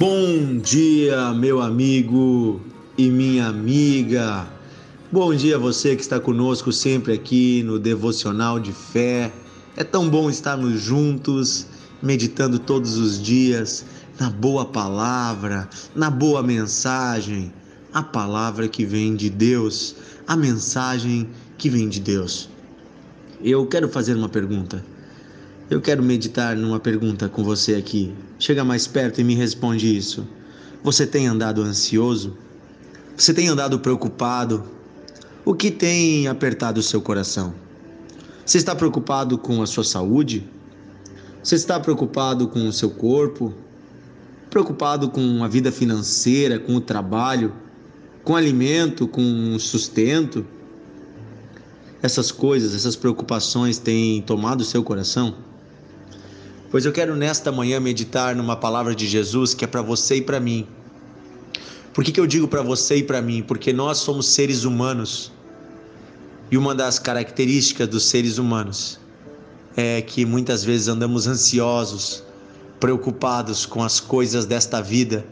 Bom dia, meu amigo e minha amiga. Bom dia você que está conosco sempre aqui no Devocional de Fé. É tão bom estarmos juntos, meditando todos os dias na boa palavra, na boa mensagem, a palavra que vem de Deus, a mensagem que vem de Deus. Eu quero fazer uma pergunta. Eu quero meditar numa pergunta com você aqui. Chega mais perto e me responde isso. Você tem andado ansioso? Você tem andado preocupado? O que tem apertado o seu coração? Você está preocupado com a sua saúde? Você está preocupado com o seu corpo? Preocupado com a vida financeira, com o trabalho, com alimento, com sustento? Essas coisas, essas preocupações têm tomado o seu coração? Pois eu quero nesta manhã meditar numa palavra de Jesus que é para você e para mim. Por que, que eu digo para você e para mim? Porque nós somos seres humanos. E uma das características dos seres humanos é que muitas vezes andamos ansiosos, preocupados com as coisas desta vida,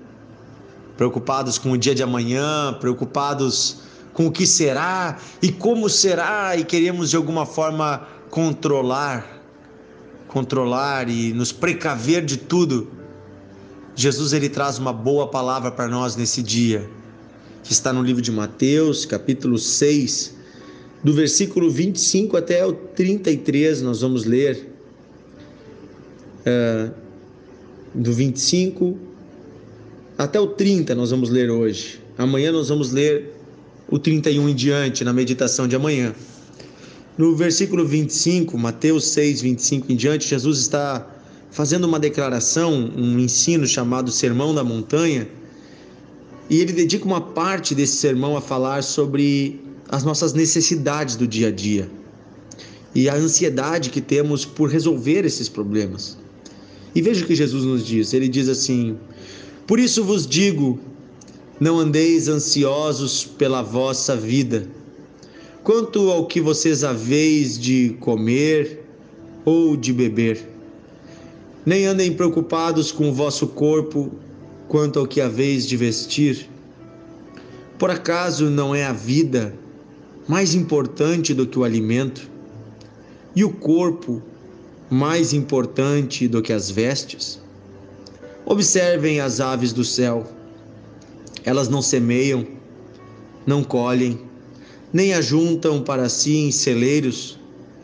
preocupados com o dia de amanhã, preocupados com o que será e como será, e queremos de alguma forma controlar controlar e nos precaver de tudo, Jesus ele traz uma boa palavra para nós nesse dia, que está no livro de Mateus, capítulo 6, do versículo 25 até o 33, nós vamos ler. Uh, do 25 até o 30 nós vamos ler hoje. Amanhã nós vamos ler o 31 em diante, na meditação de amanhã. No versículo 25, Mateus 6, 25 em diante, Jesus está fazendo uma declaração, um ensino chamado Sermão da Montanha, e ele dedica uma parte desse sermão a falar sobre as nossas necessidades do dia a dia e a ansiedade que temos por resolver esses problemas. E veja o que Jesus nos diz: ele diz assim: Por isso vos digo, não andeis ansiosos pela vossa vida quanto ao que vocês haveis de comer ou de beber. Nem andem preocupados com o vosso corpo quanto ao que haveis de vestir. Por acaso não é a vida mais importante do que o alimento, e o corpo mais importante do que as vestes? Observem as aves do céu. Elas não semeiam, não colhem, nem ajuntam para si em celeiros,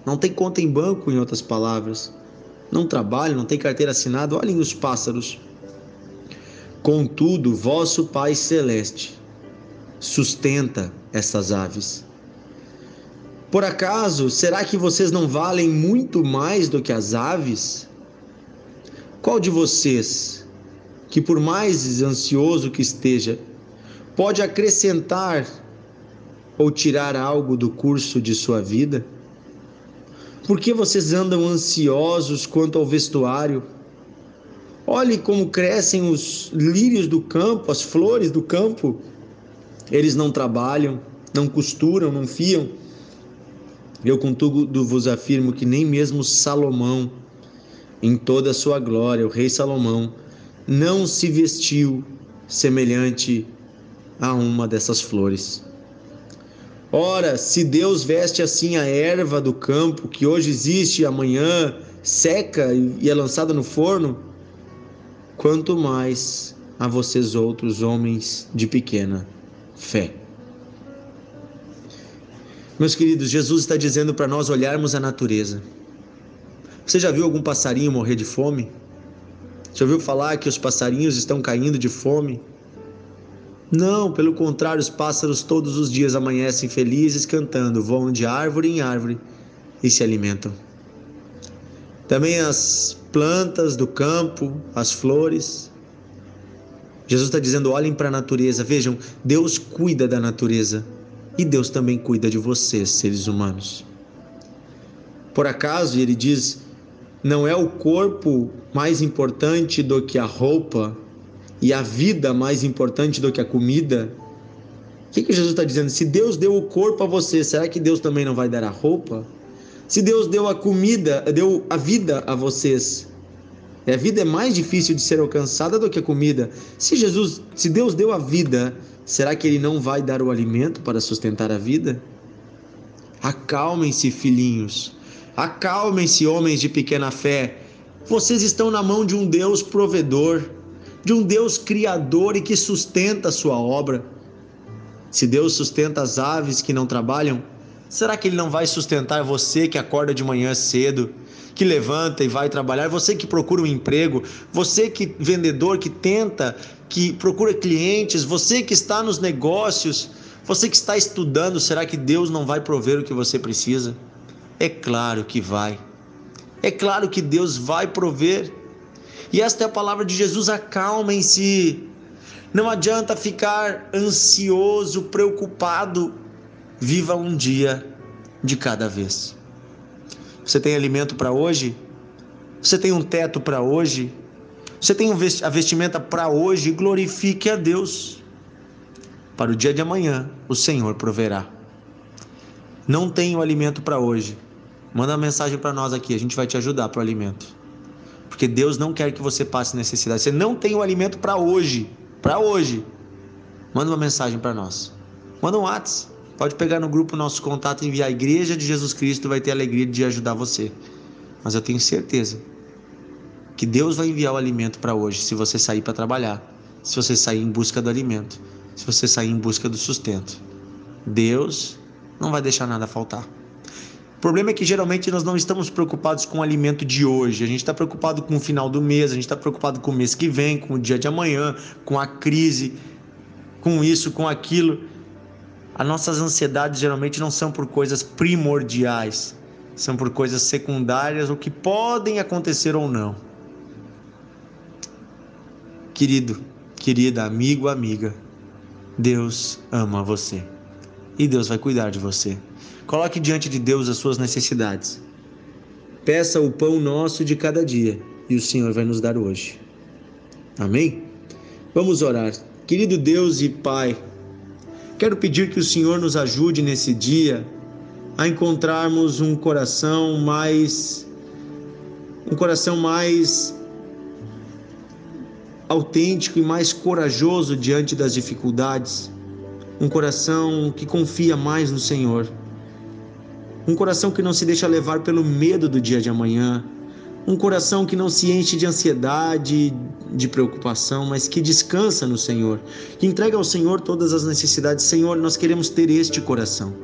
não tem conta em banco, em outras palavras, não trabalham, não tem carteira assinada, olhem os pássaros. Contudo, vosso Pai Celeste sustenta essas aves. Por acaso, será que vocês não valem muito mais do que as aves? Qual de vocês, que por mais ansioso que esteja, pode acrescentar ou tirar algo do curso de sua vida? Por que vocês andam ansiosos quanto ao vestuário? Olhe como crescem os lírios do campo, as flores do campo. Eles não trabalham, não costuram, não fiam. Eu, contudo, vos afirmo que nem mesmo Salomão, em toda a sua glória, o rei Salomão, não se vestiu semelhante a uma dessas flores. Ora, se Deus veste assim a erva do campo, que hoje existe amanhã seca e é lançada no forno, quanto mais a vocês outros homens de pequena fé. Meus queridos, Jesus está dizendo para nós olharmos a natureza. Você já viu algum passarinho morrer de fome? Já ouviu falar que os passarinhos estão caindo de fome? Não, pelo contrário, os pássaros todos os dias amanhecem felizes cantando, voam de árvore em árvore e se alimentam. Também as plantas do campo, as flores. Jesus está dizendo: olhem para a natureza, vejam, Deus cuida da natureza e Deus também cuida de vocês, seres humanos. Por acaso, ele diz: não é o corpo mais importante do que a roupa e a vida mais importante do que a comida? O que, que Jesus está dizendo? Se Deus deu o corpo a você, será que Deus também não vai dar a roupa? Se Deus deu a comida, deu a vida a vocês, A vida é mais difícil de ser alcançada do que a comida. Se Jesus, se Deus deu a vida, será que ele não vai dar o alimento para sustentar a vida? Acalmem-se, filhinhos. Acalmem-se, homens de pequena fé. Vocês estão na mão de um Deus provedor, de um Deus criador e que sustenta a sua obra. Se Deus sustenta as aves que não trabalham, será que Ele não vai sustentar você que acorda de manhã cedo, que levanta e vai trabalhar, você que procura um emprego, você que vendedor que tenta, que procura clientes, você que está nos negócios, você que está estudando, será que Deus não vai prover o que você precisa? É claro que vai. É claro que Deus vai prover. E esta é a palavra de Jesus: acalmem-se. Não adianta ficar ansioso, preocupado. Viva um dia de cada vez. Você tem alimento para hoje? Você tem um teto para hoje? Você tem a vestimenta para hoje? Glorifique a Deus. Para o dia de amanhã, o Senhor proverá. Não tenho alimento para hoje. Manda uma mensagem para nós aqui, a gente vai te ajudar para o alimento. Porque Deus não quer que você passe necessidade. Você não tem o alimento para hoje, para hoje. Manda uma mensagem para nós. Manda um WhatsApp. Pode pegar no grupo nosso contato e enviar a Igreja de Jesus Cristo, vai ter alegria de ajudar você. Mas eu tenho certeza que Deus vai enviar o alimento para hoje, se você sair para trabalhar, se você sair em busca do alimento, se você sair em busca do sustento. Deus não vai deixar nada faltar. O problema é que geralmente nós não estamos preocupados com o alimento de hoje, a gente está preocupado com o final do mês, a gente está preocupado com o mês que vem, com o dia de amanhã, com a crise, com isso, com aquilo. As nossas ansiedades geralmente não são por coisas primordiais, são por coisas secundárias ou que podem acontecer ou não. Querido, querida, amigo, amiga, Deus ama você e Deus vai cuidar de você. Coloque diante de Deus as suas necessidades. Peça o pão nosso de cada dia e o Senhor vai nos dar hoje. Amém? Vamos orar. Querido Deus e Pai, quero pedir que o Senhor nos ajude nesse dia a encontrarmos um coração mais um coração mais autêntico e mais corajoso diante das dificuldades um coração que confia mais no Senhor, um coração que não se deixa levar pelo medo do dia de amanhã, um coração que não se enche de ansiedade, de preocupação, mas que descansa no Senhor, que entrega ao Senhor todas as necessidades. Senhor, nós queremos ter este coração.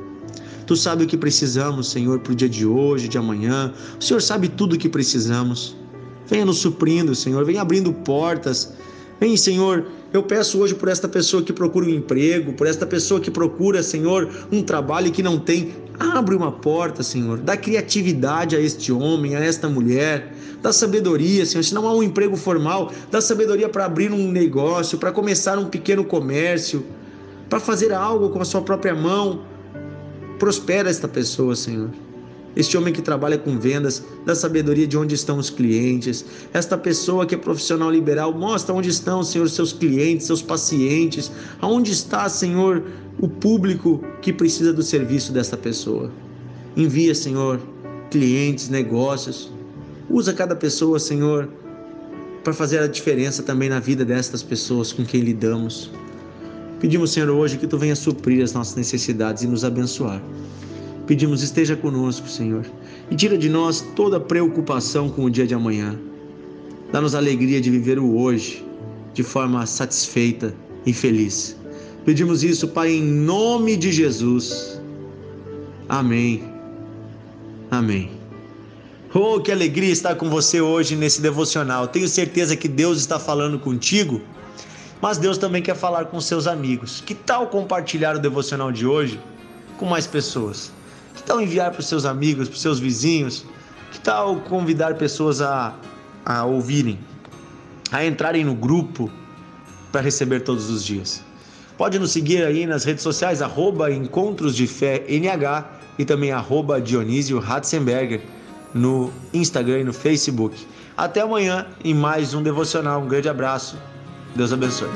Tu sabe o que precisamos, Senhor, para o dia de hoje, de amanhã. O Senhor sabe tudo o que precisamos. Venha nos suprindo, Senhor, venha abrindo portas Vem, Senhor, eu peço hoje por esta pessoa que procura um emprego, por esta pessoa que procura, Senhor, um trabalho que não tem. Abre uma porta, Senhor. Dá criatividade a este homem, a esta mulher. Dá sabedoria, Senhor. Se não há um emprego formal, dá sabedoria para abrir um negócio, para começar um pequeno comércio, para fazer algo com a sua própria mão. Prospera esta pessoa, Senhor. Este homem que trabalha com vendas, dá sabedoria de onde estão os clientes. Esta pessoa que é profissional liberal, mostra onde estão, Senhor, seus clientes, seus pacientes. Aonde está, Senhor, o público que precisa do serviço desta pessoa. Envia, Senhor, clientes, negócios. Usa cada pessoa, Senhor, para fazer a diferença também na vida destas pessoas com quem lidamos. Pedimos, Senhor, hoje que tu venha suprir as nossas necessidades e nos abençoar. Pedimos, esteja conosco, Senhor, e tira de nós toda preocupação com o dia de amanhã. Dá-nos a alegria de viver o hoje de forma satisfeita e feliz. Pedimos isso, Pai, em nome de Jesus. Amém. Amém. Oh, que alegria estar com você hoje nesse devocional. Tenho certeza que Deus está falando contigo, mas Deus também quer falar com seus amigos. Que tal compartilhar o devocional de hoje com mais pessoas? Que tal enviar para os seus amigos, para os seus vizinhos? Que tal convidar pessoas a, a ouvirem, a entrarem no grupo para receber todos os dias? Pode nos seguir aí nas redes sociais, arroba Encontros de Fé NH e também arroba Dionísio Ratzenberger no Instagram e no Facebook. Até amanhã em mais um devocional. Um grande abraço. Deus abençoe.